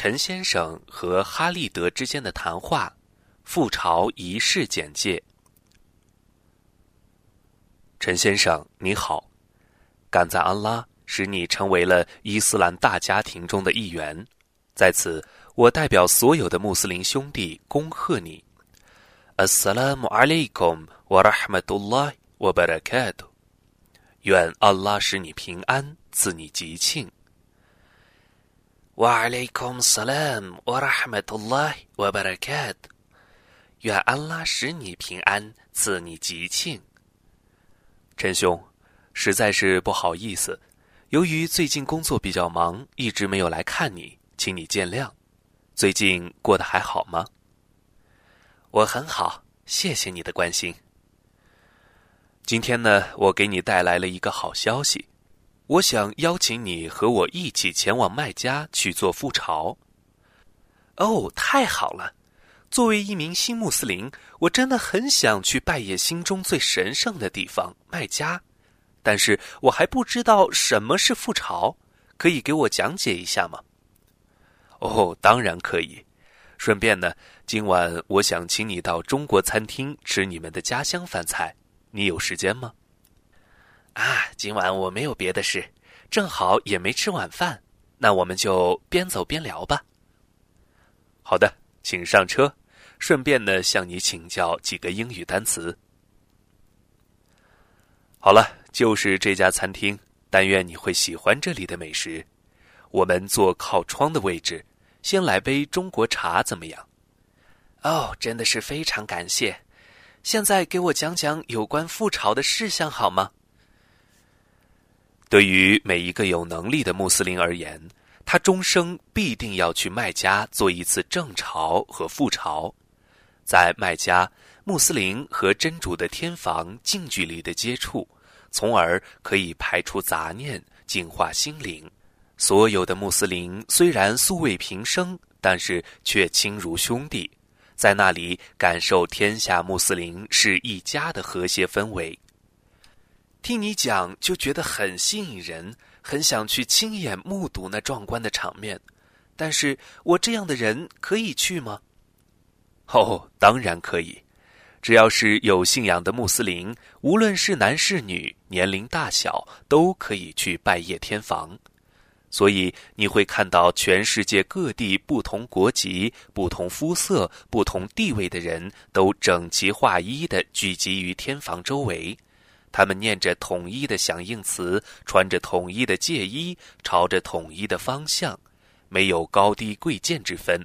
陈先生和哈利德之间的谈话，复朝仪式简介。陈先生，你好，感赞安拉使你成为了伊斯兰大家庭中的一员，在此，我代表所有的穆斯林兄弟恭贺你。Assalamu alaikum wa rahmatullah wa barakatuh，愿安拉使你平安，赐你吉庆。Wa alaikum salam wa rahmatullah wa barakatuh，愿安拉使你平安，赐你吉庆。陈兄，实在是不好意思，由于最近工作比较忙，一直没有来看你，请你见谅。最近过得还好吗？我很好，谢谢你的关心。今天呢，我给你带来了一个好消息，我想邀请你和我一起前往麦加去做复朝。哦，太好了！作为一名新穆斯林，我真的很想去拜谒心中最神圣的地方麦加，但是我还不知道什么是复朝，可以给我讲解一下吗？哦，当然可以。顺便呢，今晚我想请你到中国餐厅吃你们的家乡饭菜，你有时间吗？今晚我没有别的事，正好也没吃晚饭，那我们就边走边聊吧。好的。请上车，顺便呢向你请教几个英语单词。好了，就是这家餐厅，但愿你会喜欢这里的美食。我们坐靠窗的位置，先来杯中国茶怎么样？哦，真的是非常感谢。现在给我讲讲有关复朝的事项好吗？对于每一个有能力的穆斯林而言。他终生必定要去麦加做一次正朝和复朝，在麦加，穆斯林和真主的天房近距离的接触，从而可以排除杂念，净化心灵。所有的穆斯林虽然素未平生，但是却亲如兄弟，在那里感受天下穆斯林是一家的和谐氛围。听你讲，就觉得很吸引人。很想去亲眼目睹那壮观的场面，但是我这样的人可以去吗？哦，当然可以，只要是有信仰的穆斯林，无论是男是女，年龄大小，都可以去拜谒天房。所以你会看到全世界各地不同国籍、不同肤色、不同地位的人都整齐划一的聚集于天房周围。他们念着统一的响应词，穿着统一的戒衣，朝着统一的方向，没有高低贵贱之分。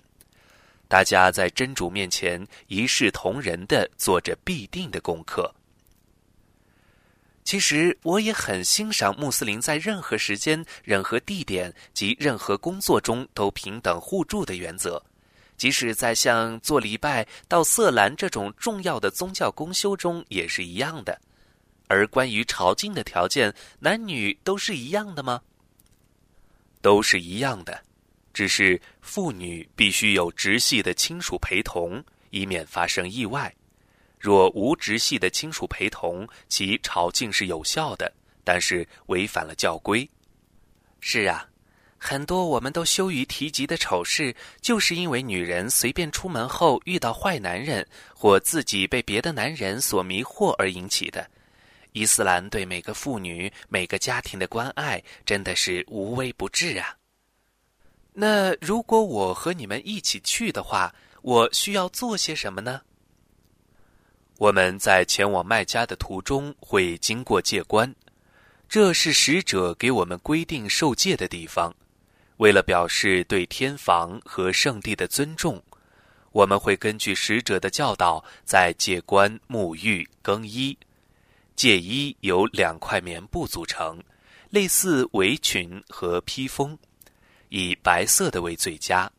大家在真主面前一视同仁的做着必定的功课。其实我也很欣赏穆斯林在任何时间、任何地点及任何工作中都平等互助的原则，即使在像做礼拜到色兰这种重要的宗教公修中也是一样的。而关于朝觐的条件，男女都是一样的吗？都是一样的，只是妇女必须有直系的亲属陪同，以免发生意外。若无直系的亲属陪同，其朝觐是有效的，但是违反了教规。是啊，很多我们都羞于提及的丑事，就是因为女人随便出门后遇到坏男人，或自己被别的男人所迷惑而引起的。伊斯兰对每个妇女、每个家庭的关爱真的是无微不至啊！那如果我和你们一起去的话，我需要做些什么呢？我们在前往麦加的途中会经过戒关，这是使者给我们规定受戒的地方。为了表示对天房和圣地的尊重，我们会根据使者的教导，在戒关沐浴更衣。戒衣由两块棉布组成，类似围裙和披风，以白色的为最佳。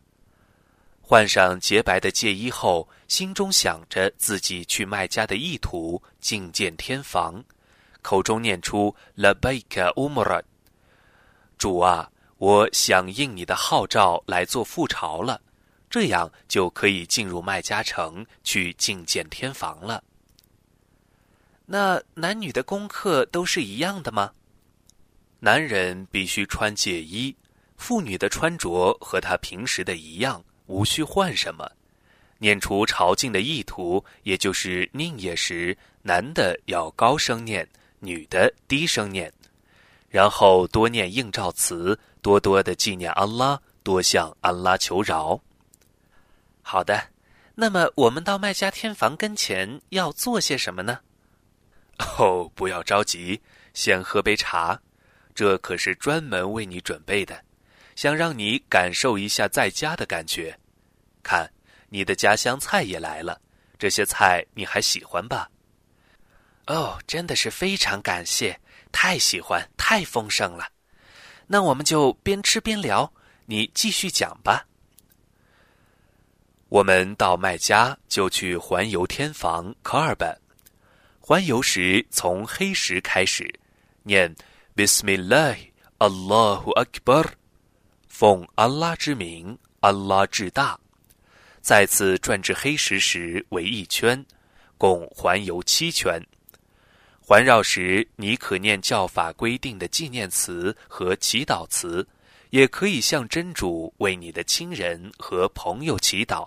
换上洁白的戒衣后，心中想着自己去麦加的意图，觐见天房，口中念出 “La Baika Umra”，。主啊，我响应你的号召来做复朝了，这样就可以进入麦加城去觐见天房了。那男女的功课都是一样的吗？男人必须穿戒衣，妇女的穿着和她平时的一样，无需换什么。念出朝觐的意图，也就是宁夜时，男的要高声念，女的低声念，然后多念应召词，多多的纪念安拉，多向安拉求饶。好的，那么我们到麦加天房跟前要做些什么呢？哦，不要着急，先喝杯茶，这可是专门为你准备的，想让你感受一下在家的感觉。看。你的家乡菜也来了，这些菜你还喜欢吧？哦，真的是非常感谢，太喜欢，太丰盛了。那我们就边吃边聊，你继续讲吧。我们到麦家就去环游天房科尔本，环游时从黑石开始，念 Bismillah Allahu Akbar，奉安拉之名，安拉至大。再次转至黑石时围一圈，共环游七圈。环绕时，你可念教法规定的纪念词和祈祷词，也可以向真主为你的亲人和朋友祈祷。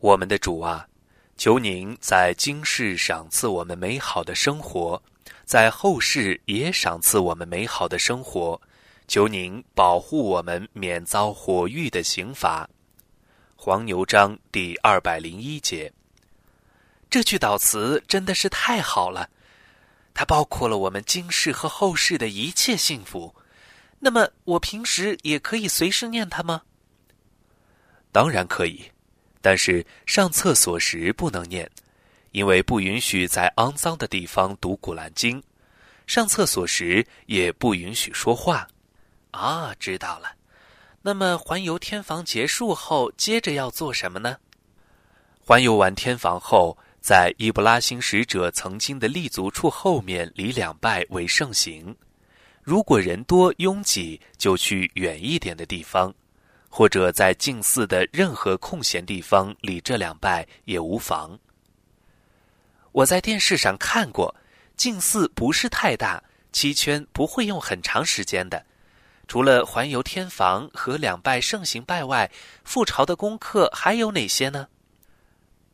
我们的主啊，求您在今世赏赐我们美好的生活，在后世也赏赐我们美好的生活。求您保护我们免遭火狱的刑罚。黄牛章第二百零一节。这句祷词真的是太好了，它包括了我们今世和后世的一切幸福。那么，我平时也可以随时念它吗？当然可以，但是上厕所时不能念，因为不允许在肮脏的地方读古兰经。上厕所时也不允许说话。啊，知道了。那么环游天房结束后，接着要做什么呢？环游完天房后，在伊布拉辛使者曾经的立足处后面礼两拜为盛行。如果人多拥挤，就去远一点的地方，或者在近寺的任何空闲地方礼这两拜也无妨。我在电视上看过，近寺不是太大，七圈不会用很长时间的。除了环游天房和两拜盛行拜外，复朝的功课还有哪些呢？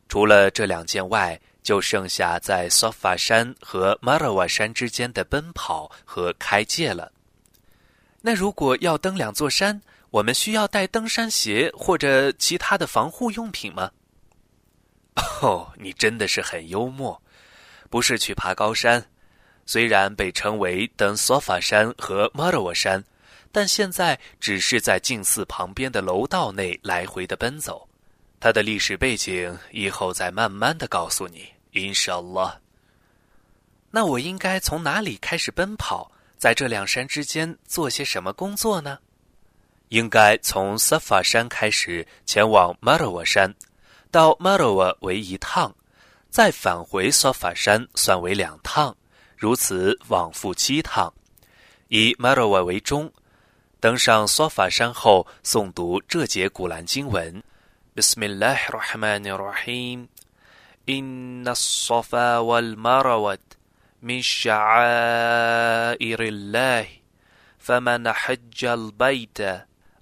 除了这两件外，就剩下在索法山和马拉瓦山之间的奔跑和开戒了。那如果要登两座山，我们需要带登山鞋或者其他的防护用品吗？哦，你真的是很幽默，不是去爬高山，虽然被称为登索法山和马拉瓦山。但现在只是在近寺旁边的楼道内来回的奔走，它的历史背景以后再慢慢的告诉你。Inshallah。那我应该从哪里开始奔跑？在这两山之间做些什么工作呢？应该从萨法山开始前往马拉瓦山，到马拉瓦为一趟，再返回萨法山算为两趟，如此往复七趟，以马拉瓦为中。登上索法山后，诵读这节古兰经文：“بسم الله الرحمن الرحيم إن الصفا والمروة من شعائر الله فمن حج البيت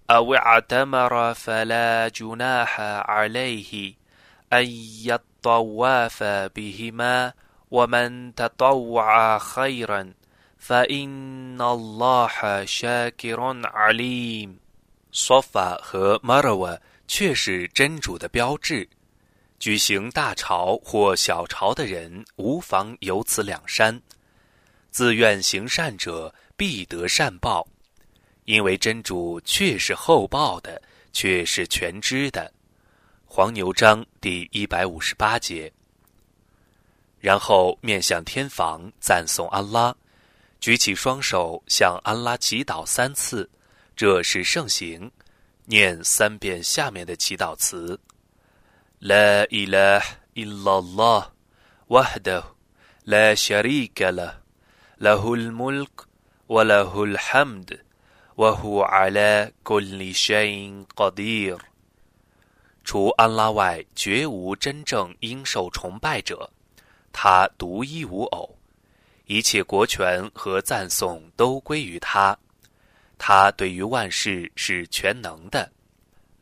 أو اعتمر فلا جناح عليه أن يطواف بهما ومن تطوع خيرا فإن الله شاكر عليم。说法和 Marwa 却是真主的标志。举行大朝或小朝的人无妨游此两山。自愿行善者必得善报， 因为真主却是厚报的，却是全知的。黄牛章第一百五十八节。然后面向天房赞颂安拉。举起双手向安拉祈祷三次，这是圣行，念三遍下面的祈祷词：La ilah illallah wahdahu la sharika lah lahul mulk wa lahul hamd wa huwa ala kulli shay'in qadir。除安拉外，绝无真正应受崇拜者，他独一无偶，一切国权和赞颂都归于他，他对于万事是全能的。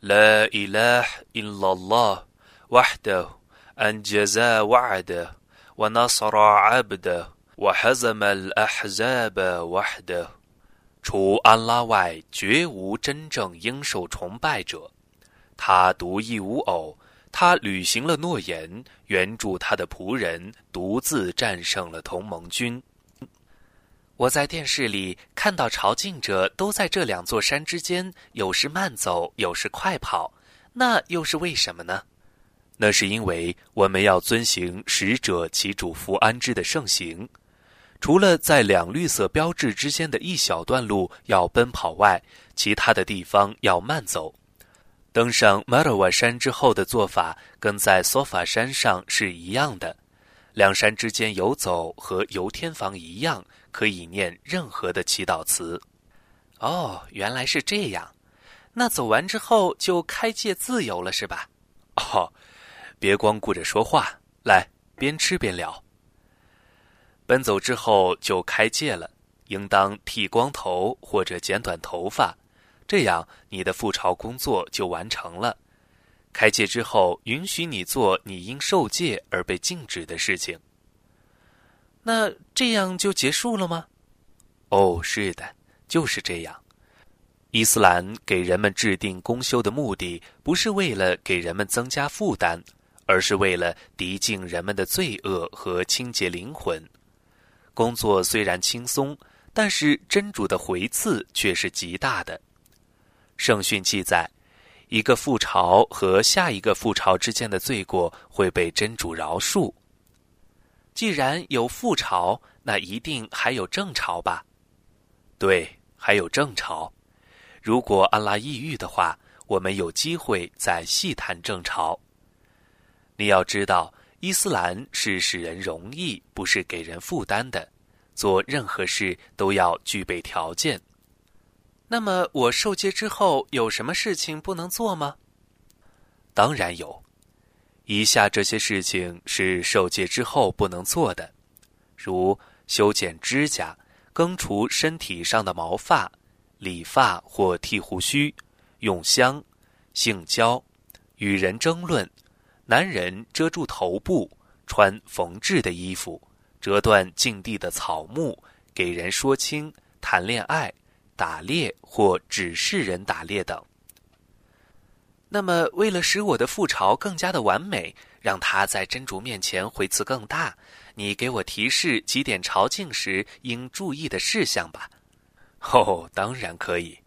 La ilah illallah wahdahu anjaza wa'dahu wa nasara abda wa hazama al-ahzaba wahdahu。除安拉外，绝无真正应受崇拜者。他独一无偶，他履行了诺言，援助他的仆人，独自战胜了同盟军。我在电视里看到朝觐者都在这两座山之间，有时慢走，有时快跑，那又是为什么呢？那是因为我们要遵行使者其主福安之的圣行，除了在两绿色标志之间的一小段路要奔跑外，其他的地方要慢走。登上马尔瓦山之后的做法，跟在索法山上是一样的。两山之间游走和游天房一样，可以念任何的祈祷词。哦，原来是这样。那走完之后就开戒自由了，是吧？哦，别光顾着说话，来边吃边聊。奔走之后就开戒了，应当剃光头或者剪短头发。这样，你的复朝工作就完成了。开戒之后，允许你做你因受戒而被禁止的事情。那这样就结束了吗？哦，是的，就是这样。伊斯兰给人们制定公休的目的，不是为了给人们增加负担，而是为了涤净人们的罪恶和清洁灵魂。工作虽然轻松，但是真主的回赐却是极大的。圣训记载，一个覆巢和下一个覆巢之间的罪过会被真主饶恕。既然有覆巢，那一定还有正巢吧？对，还有正巢。如果安拉抑郁的话，我们有机会再细谈正巢。你要知道，伊斯兰是使人容易，不是给人负担的。做任何事都要具备条件。那么我受戒之后有什么事情不能做吗？当然有，以下这些事情是受戒之后不能做的，如修剪指甲、更除身体上的毛发、理发或剃胡须、用香、性交、与人争论、男人遮住头部、穿缝制的衣服、折断禁地的草木、给人说清、谈恋爱。打猎或指示人打猎等。那么，为了使我的复巢更加的完美，让他在真主面前回赐更大，你给我提示几点朝觐时应注意的事项吧。哦，当然可以。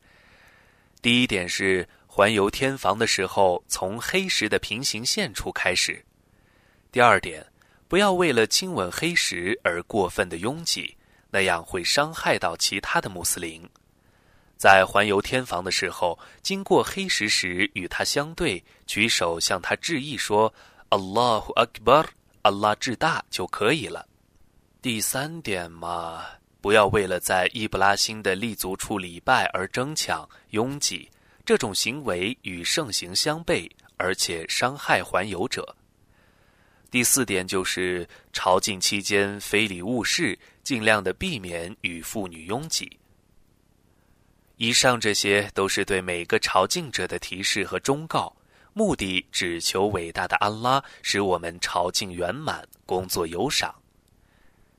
第一点是环游天房的时候，从黑石的平行线处开始。第二点，不要为了亲吻黑石而过分的拥挤，那样会伤害到其他的穆斯林。在环游天房的时候，经过黑石时，与他相对，举手向他致意，说 “Allahu Akbar”，阿拉至大就可以了。第三点嘛，不要为了在伊布拉辛的立足处礼拜而争抢、拥挤，这种行为与盛行相悖，而且伤害环游者。第四点就是朝觐期间非礼勿视，尽量的避免与妇女拥挤。以上这些都是对每个朝觐者的提示和忠告，目的只求伟大的安拉使我们朝觐圆满，工作有赏。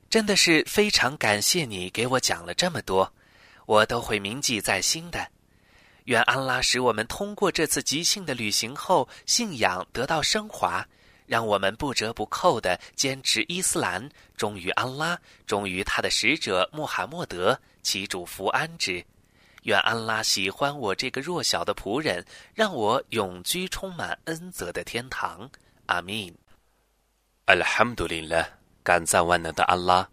真的是非常感谢你给我讲了这么多，我都会铭记在心的。愿安拉使我们通过这次即兴的旅行后，信仰得到升华，让我们不折不扣的坚持伊斯兰，忠于安拉，忠于他的使者穆罕默德，祈主福安之。愿安拉喜欢我这个弱小的仆人，让我永居充满恩泽的天堂。阿弥。阿拉哈姆杜林了，感赞万能的安拉，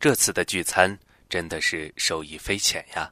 这次的聚餐真的是受益匪浅呀。